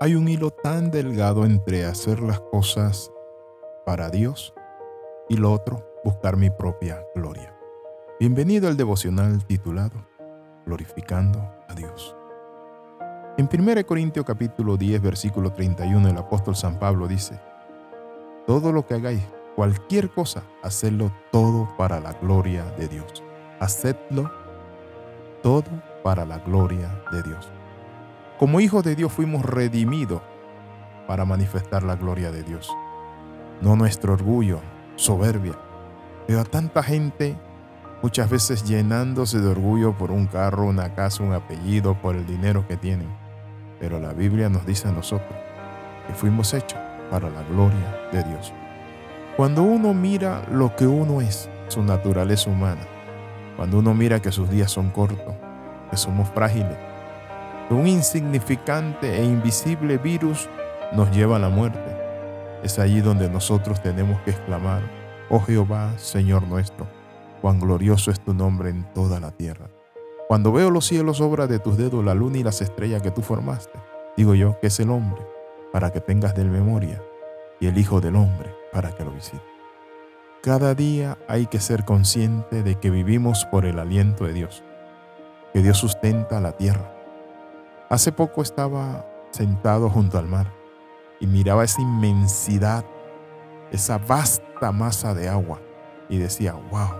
Hay un hilo tan delgado entre hacer las cosas para Dios y lo otro, buscar mi propia gloria. Bienvenido al devocional titulado Glorificando a Dios. En 1 Corintios capítulo 10 versículo 31 el apóstol San Pablo dice, Todo lo que hagáis, cualquier cosa, hacedlo todo para la gloria de Dios. Hacedlo todo para la gloria de Dios. Como hijos de Dios fuimos redimidos para manifestar la gloria de Dios. No nuestro orgullo, soberbia. Veo a tanta gente muchas veces llenándose de orgullo por un carro, una casa, un apellido, por el dinero que tienen. Pero la Biblia nos dice a nosotros que fuimos hechos para la gloria de Dios. Cuando uno mira lo que uno es, su naturaleza humana, cuando uno mira que sus días son cortos, que somos frágiles, un insignificante e invisible virus nos lleva a la muerte. Es allí donde nosotros tenemos que exclamar, oh Jehová, Señor nuestro, cuán glorioso es tu nombre en toda la tierra. Cuando veo los cielos obra de tus dedos, la luna y las estrellas que tú formaste, digo yo que es el hombre para que tengas de memoria y el Hijo del Hombre para que lo visite. Cada día hay que ser consciente de que vivimos por el aliento de Dios, que Dios sustenta la tierra Hace poco estaba sentado junto al mar y miraba esa inmensidad, esa vasta masa de agua y decía, wow,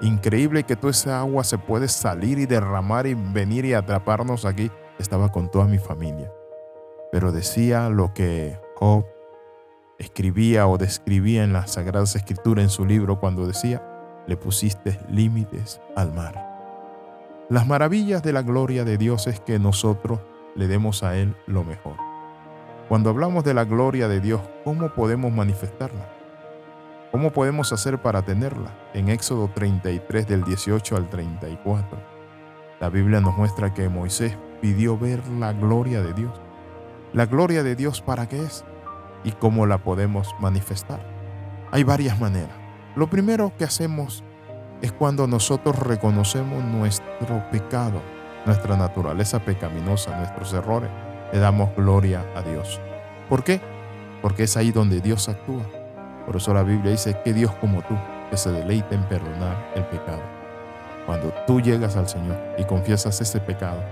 increíble que toda esa agua se puede salir y derramar y venir y atraparnos aquí. Estaba con toda mi familia. Pero decía lo que Job escribía o describía en las Sagradas Escrituras en su libro cuando decía, le pusiste límites al mar. Las maravillas de la gloria de Dios es que nosotros le demos a Él lo mejor. Cuando hablamos de la gloria de Dios, ¿cómo podemos manifestarla? ¿Cómo podemos hacer para tenerla? En Éxodo 33 del 18 al 34, la Biblia nos muestra que Moisés pidió ver la gloria de Dios. ¿La gloria de Dios para qué es? ¿Y cómo la podemos manifestar? Hay varias maneras. Lo primero que hacemos es cuando nosotros reconocemos nuestro pecado, nuestra naturaleza pecaminosa, nuestros errores, le damos gloria a Dios. ¿Por qué? Porque es ahí donde Dios actúa. Por eso la Biblia dice que Dios como tú, que se deleita en perdonar el pecado. Cuando tú llegas al Señor y confiesas ese pecado,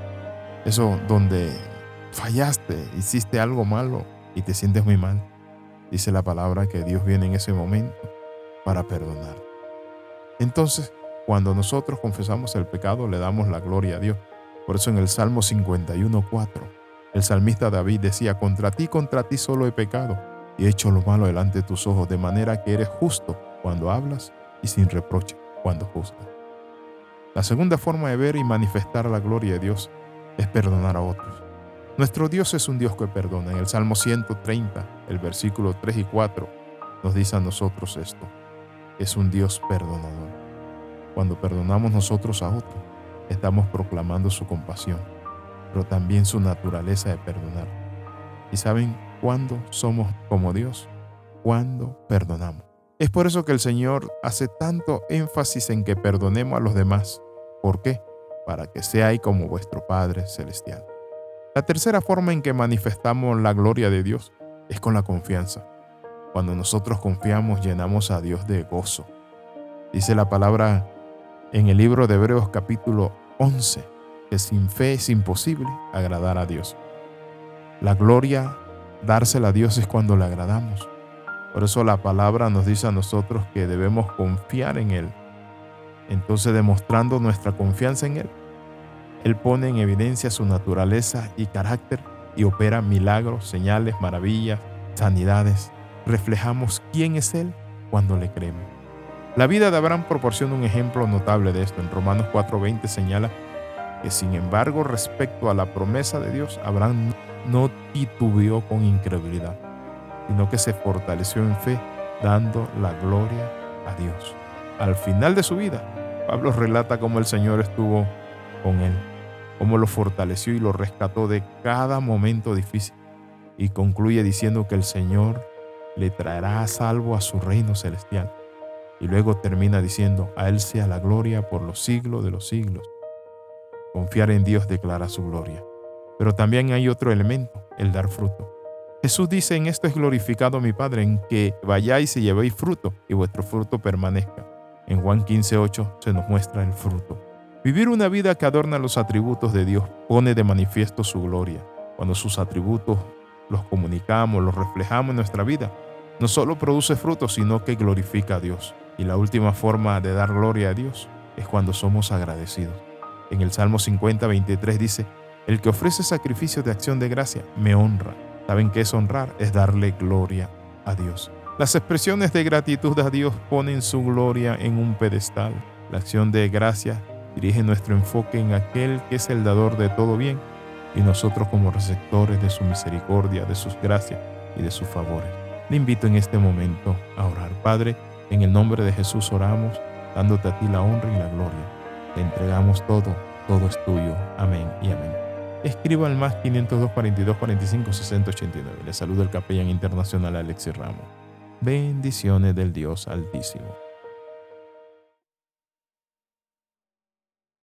eso donde fallaste, hiciste algo malo y te sientes muy mal, dice la palabra que Dios viene en ese momento para perdonar. Entonces, cuando nosotros confesamos el pecado, le damos la gloria a Dios. Por eso en el Salmo 51.4, el salmista David decía, contra ti, contra ti solo he pecado y he hecho lo malo delante de tus ojos, de manera que eres justo cuando hablas y sin reproche cuando juzgas. La segunda forma de ver y manifestar la gloria de Dios es perdonar a otros. Nuestro Dios es un Dios que perdona. En el Salmo 130, el versículo 3 y 4, nos dice a nosotros esto es un Dios perdonador. Cuando perdonamos nosotros a otros, estamos proclamando su compasión, pero también su naturaleza de perdonar. ¿Y saben cuándo somos como Dios? Cuando perdonamos. Es por eso que el Señor hace tanto énfasis en que perdonemos a los demás. ¿Por qué? Para que seáis como vuestro Padre Celestial. La tercera forma en que manifestamos la gloria de Dios es con la confianza. Cuando nosotros confiamos, llenamos a Dios de gozo. Dice la palabra en el libro de Hebreos capítulo 11, que sin fe es imposible agradar a Dios. La gloria, dársela a Dios es cuando le agradamos. Por eso la palabra nos dice a nosotros que debemos confiar en Él. Entonces demostrando nuestra confianza en Él, Él pone en evidencia su naturaleza y carácter y opera milagros, señales, maravillas, sanidades reflejamos quién es Él cuando le creemos. La vida de Abraham proporciona un ejemplo notable de esto. En Romanos 4:20 señala que sin embargo respecto a la promesa de Dios, Abraham no titubeó con incredulidad, sino que se fortaleció en fe, dando la gloria a Dios. Al final de su vida, Pablo relata cómo el Señor estuvo con él, cómo lo fortaleció y lo rescató de cada momento difícil. Y concluye diciendo que el Señor le traerá a salvo a su reino celestial. Y luego termina diciendo, a Él sea la gloria por los siglos de los siglos. Confiar en Dios declara su gloria. Pero también hay otro elemento, el dar fruto. Jesús dice, en esto es glorificado mi Padre, en que vayáis y llevéis fruto y vuestro fruto permanezca. En Juan 15:8 se nos muestra el fruto. Vivir una vida que adorna los atributos de Dios pone de manifiesto su gloria. Cuando sus atributos los comunicamos, los reflejamos en nuestra vida, no solo produce fruto, sino que glorifica a Dios. Y la última forma de dar gloria a Dios es cuando somos agradecidos. En el Salmo 50, 23 dice, el que ofrece sacrificio de acción de gracia me honra. ¿Saben qué es honrar? Es darle gloria a Dios. Las expresiones de gratitud a Dios ponen su gloria en un pedestal. La acción de gracia dirige nuestro enfoque en aquel que es el dador de todo bien y nosotros como receptores de su misericordia, de sus gracias y de sus favores. Le invito en este momento a orar. Padre, en el nombre de Jesús oramos, dándote a ti la honra y la gloria. Te entregamos todo, todo es tuyo. Amén y amén. Escriba al más 502 42 45 60 89. Le saluda el capellán internacional Alexis Ramos. Bendiciones del Dios Altísimo.